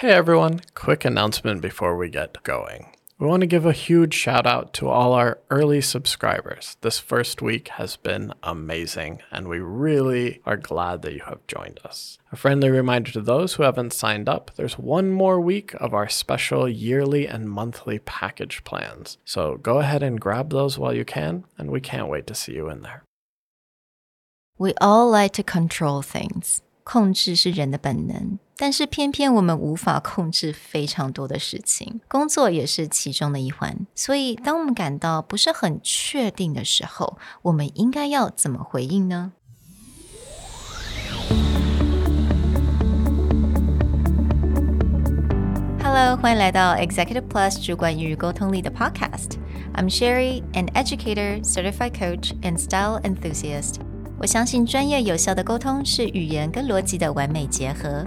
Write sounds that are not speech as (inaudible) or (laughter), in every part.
Hey everyone, quick announcement before we get going. We want to give a huge shout out to all our early subscribers. This first week has been amazing, and we really are glad that you have joined us. A friendly reminder to those who haven't signed up there's one more week of our special yearly and monthly package plans. So go ahead and grab those while you can, and we can't wait to see you in there. We all like to control things. 控制是人的本能， 但是偏偏我们无法控制非常多的事情，工作也是其中的一环。所以，当我们感到不是很确定的时候，我们应该要怎么回应呢？Hello，欢迎来到 Executive Plus 主管与沟通力的 Podcast。I'm Sherry, an educator, certified coach, and style enthusiast. 我相信专业有效的沟通是语言跟逻辑的完美结合。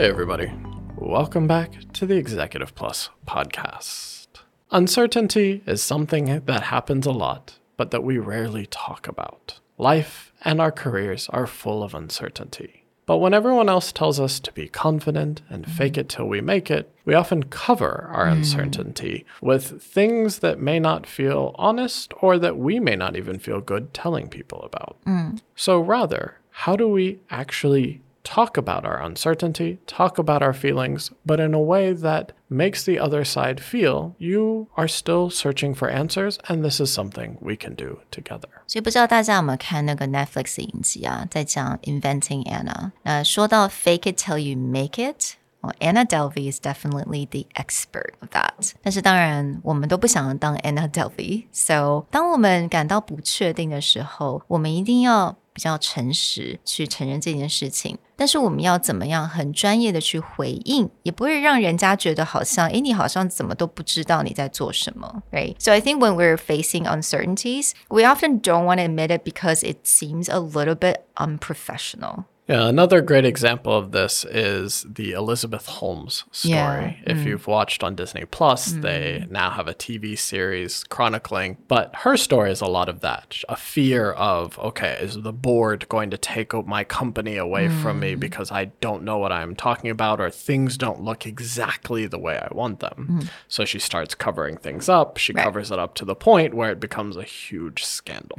Hey, everybody. Welcome back to the Executive Plus podcast. Uncertainty is something that happens a lot, but that we rarely talk about. Life and our careers are full of uncertainty. But when everyone else tells us to be confident and fake it till we make it, we often cover our mm. uncertainty with things that may not feel honest or that we may not even feel good telling people about. Mm. So rather, how do we actually talk about our uncertainty, talk about our feelings, but in a way that makes the other side feel you are still searching for answers and this is something we can do together. 所以不知道大家有没有看那个 Netflix 影集啊，在讲 Inventing Anna。那说到 Fake it till you make it。well, Anna Delvey is definitely the expert of that. 但是当然，我们都不想当 Anna Delvey。So，当我们感到不确定的时候，我们一定要 比较诚实去承认这件事情，但是我们要怎么样很专业的去回应，也不会让人家觉得好像，哎，你好像怎么都不知道你在做什么，right? So I think when we're facing uncertainties, we often don't want to admit it because it seems a little bit unprofessional. Yeah, another great example of this is the Elizabeth Holmes story. Yeah. If mm. you've watched on Disney Plus, mm. they now have a TV series chronicling, but her story is a lot of that. A fear of, okay, is the board going to take my company away mm. from me mm. because I don't know what I'm talking about or things don't look exactly the way I want them. Mm. So she starts covering things up. She right. covers it up to the point where it becomes a huge scandal.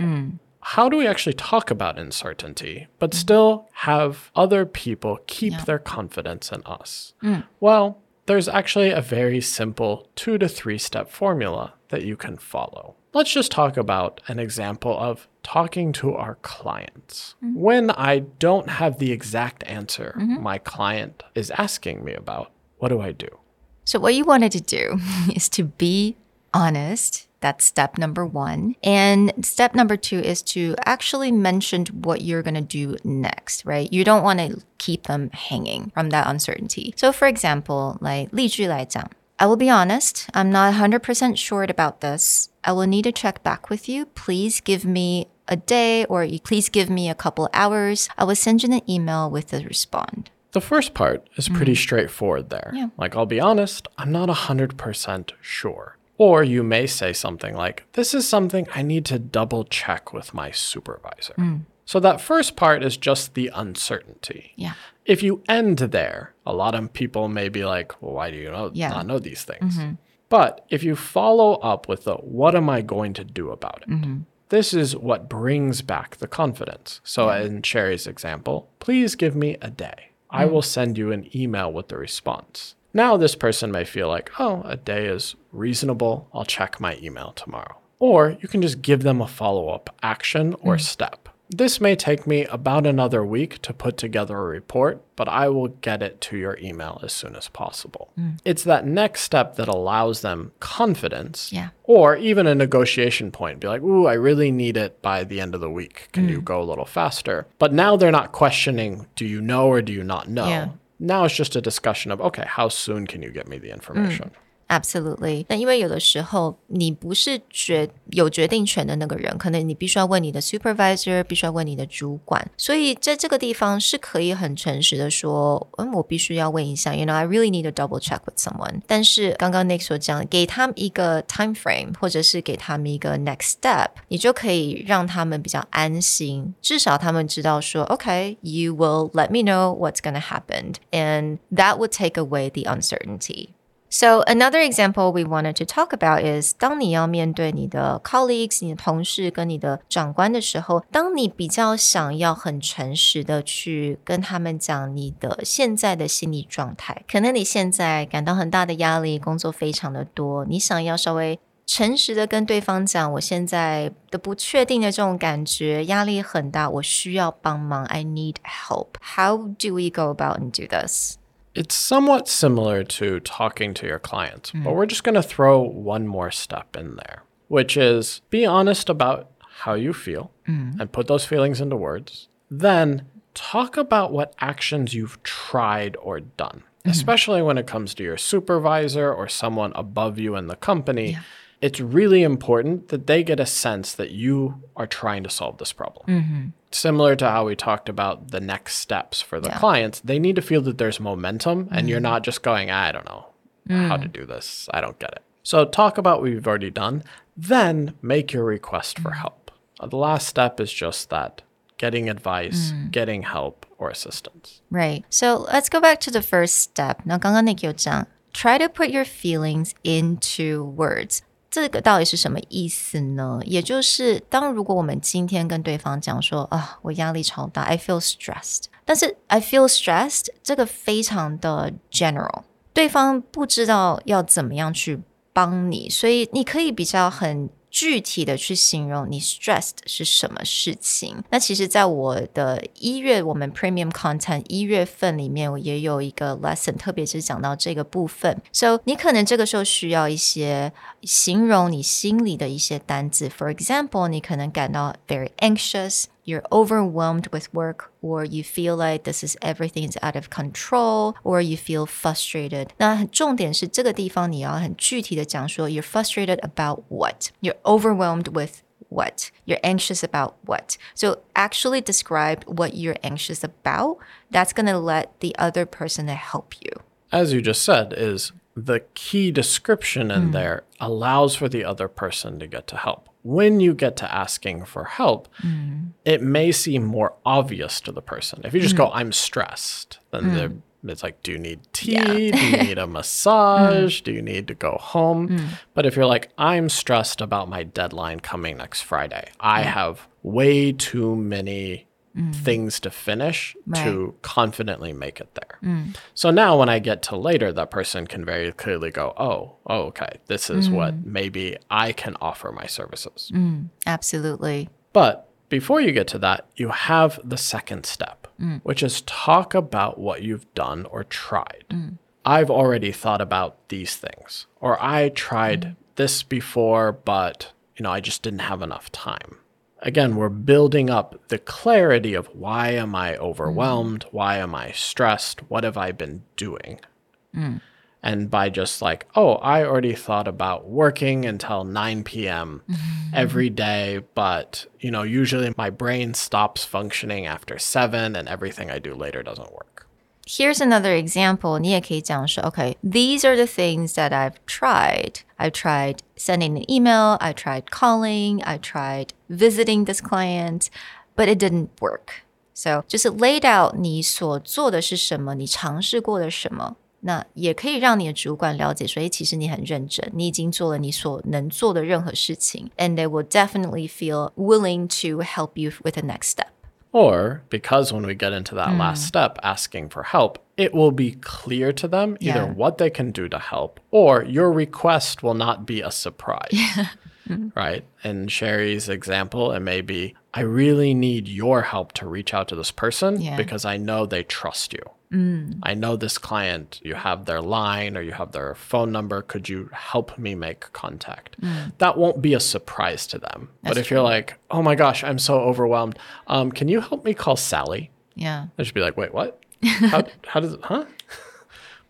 Mm how do we actually talk about uncertainty, but still have other people keep yeah. their confidence in us? Mm. Well, there's actually a very simple two to three step formula that you can follow. Let's just talk about an example of talking to our clients. Mm-hmm. When I don't have the exact answer mm-hmm. my client is asking me about, what do I do? So, what you wanted to do (laughs) is to be honest that's step number one. And step number two is to actually mention what you're going to do next, right? You don't want to keep them hanging from that uncertainty. So, for example, like 例句来讲, I will be honest, I'm not 100% sure about this. I will need to check back with you. Please give me a day or please give me a couple hours. I will send you an email with a respond. The first part is pretty mm. straightforward there. Yeah. Like, I'll be honest, I'm not 100% sure. Or you may say something like, This is something I need to double check with my supervisor. Mm. So that first part is just the uncertainty. Yeah. If you end there, a lot of people may be like, well, why do you know, yeah. not know these things? Mm-hmm. But if you follow up with the what am I going to do about it? Mm-hmm. This is what brings back the confidence. So yeah. in Sherry's example, please give me a day. Mm. I will send you an email with the response. Now, this person may feel like, oh, a day is reasonable. I'll check my email tomorrow. Or you can just give them a follow up action or mm. step. This may take me about another week to put together a report, but I will get it to your email as soon as possible. It's that next step that allows them confidence Yeah. or even a negotiation point. Be like, ooh, I really need it by the end of the week. Can Mm. you go a little faster? But now they're not questioning, do you know or do you not know? Yeah. Now it's just a discussion of, okay, how soon can you get me the information? Hmm. Absolutely，那因为有的时候你不是决有决定权的那个人，可能你必须要问你的 supervisor，必须要问你的主管，所以在这个地方是可以很诚实的说，嗯，我必须要问一下，you know，I really need to double check with someone。但是刚刚 Nick 所讲，给他们一个 time frame，或者是给他们一个 next step，你就可以让他们比较安心，至少他们知道说，OK，you、will let me know what's gonna happen，and that would take away the uncertainty。 So another example we wanted to talk about is 当你要面对你的 colleagues、你的同事跟你的长官的时候，当你比较想要很诚实的去跟他们讲你的现在的心理状态，可能你现在感到很大的压力，工作非常的多，你想要稍微。诚实的跟对方讲，我现在的不确定的这种感觉，压力很大，我需要帮忙，I need help. How do we go about and do this? It's somewhat similar to talking to your client, but hmm. we're just going to throw one more step in there, which is be honest about how you feel hmm. and put those feelings into words. Then talk about what actions you've tried or done, hmm. especially when it comes to your supervisor or someone above you in the company It's really important that they get a sense that you are trying to solve this problem similar to how we talked about the next steps for the clients, they need to feel that there's momentum and you're not just going, I don't know how to do this. I don't get it. So talk about what you've already done, then make your request for help. Uh, The last step is just that getting advice, getting help or assistance. Right. So let's go back to the first step. 那刚刚那个有讲，try to put your feelings into words。 这个到底是什么意思呢？也就是当如果我们今天跟对方讲说啊，我压力超大，I feel stressed，但是 I feel stressed 这个非常的 general，对方不知道要怎么样去帮你，所以你可以比较很具体的去形容你 stressed 是什么事情。那其实，在我的一月我们 premium content 一月份里面，我也有一个 lesson，特别是讲到这个部分。So 你可能这个时候需要一些形容你心里的一些单字。For example，你可能感到 very anxious。you're overwhelmed with work or you feel like this is everything is out of control or you feel frustrated 那重点是这个地方你要很具体的讲说 you're frustrated about what you're overwhelmed with what you're anxious about what so actually describe what you're anxious about that's going to let the other person help you As you just said, is the key description in there allows for the other person to get to help. When you get to asking for help, mm-hmm. it may seem more obvious to the person. If you just go, mm. I'm stressed, then mm. the it's like, do you need tea? do you (laughs) need a massage? Mm. Do you need to go home? But if you're like, I'm stressed about my deadline coming next Friday, I have way too many Mm. things to finish to confidently make it there. Mm. So now when I get to later, that person can very clearly go, oh, oh, okay, this is what mm. maybe I can offer my services. absolutely. But before you get to that, you have the second step, which is talk about what you've done or tried. I've already thought about these things, or I tried this before, but you know, I just didn't have enough time Again, we're building up the clarity of why am I overwhelmed? Why am I stressed? What have I been doing? And by just like, oh, I already thought about working until 9 p.m. (laughs) every day, but you know, usually my brain stops functioning after 7 and everything I do later doesn't work. Here's another example. 你也可以讲说, okay, these are the things that I've tried. I've tried sending an email, I tried calling, I tried visiting this client, but it didn't work. So 就是 laid out 你所做的是什么，你尝试过的什么。那也可以让你的主管了解说，诶，其实你很认真，你已经做了你所能做的任何事情，and they will definitely feel willing to help you with the next step. Or because when we get into that last step, asking for help, it will be clear to them either Yeah. what they can do to help or your request will not be a surprise. (laughs) right? In Sherry's example, it may be I really need your help to reach out to this person Yeah. because I know they trust you. I know this client, you have their line or you have their phone number. Could you help me make contact? That won't be a surprise to them. but if you're like, oh my gosh, I'm so overwhelmed, um, can you help me call Sally? Yeah. They should be like, wait, what? How, how does it, huh?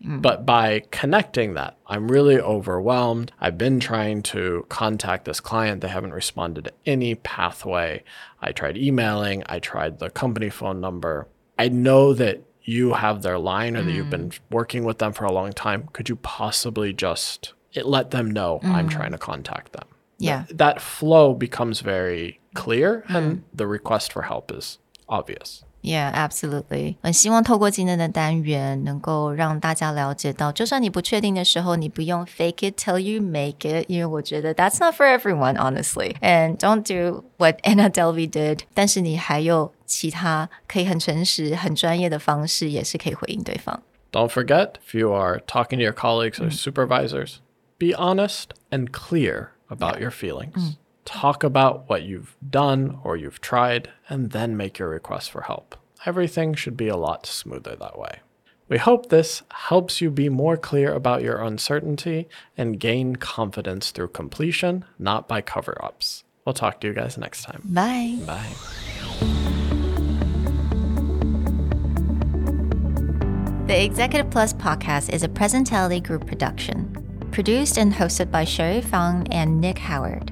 Mm. But by connecting that, I'm really overwhelmed. I've been trying to contact this client. They haven't responded to any pathway. I tried emailing, I tried the company phone number. I know that you have their line or that you've been mm. working with them for a long time. Could you possibly just it, let them know I'm mm. trying to contact them? Yeah. Th- that flow becomes very clear and the request for help is obvious. Yeah, absolutely. 很希望透过今天的单元，能够让大家了解到，就算你不确定的时候，你不用 fake it till you make it，因为我觉得 that's not for everyone, honestly. And don't do what Anna (laughs) Delvey did. 但是你还有其他可以很诚实、很专业的方式，也是可以回应对方。 Don't forget, if you are talking to your colleagues or supervisors, be honest and clear about your feelings. Talk about what you've done or you've tried, and then make your request for help. Everything should be a lot smoother that way. We hope this helps you be more clear about your uncertainty and gain confidence through completion, not by cover ups. We'll talk to you guys next time. Bye. Bye. The Executive Plus podcast is a Presentality Group production, produced and hosted by Sherry Fang and Nick Howard.